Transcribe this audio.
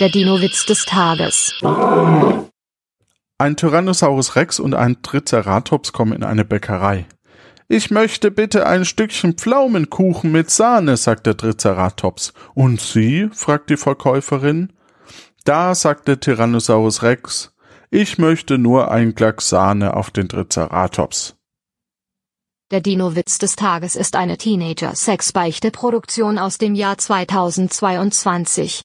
Der Dino-Witz des Tages. Ein Tyrannosaurus Rex und ein Triceratops kommen in eine Bäckerei. Ich möchte bitte ein Stückchen Pflaumenkuchen mit Sahne, sagt der Triceratops. Und Sie? fragt die Verkäuferin. Da sagt der Tyrannosaurus Rex, ich möchte nur ein Klacks Sahne auf den Triceratops. Der Dino-Witz des Tages ist eine Teenager-Sex-Beichte-Produktion aus dem Jahr 2022.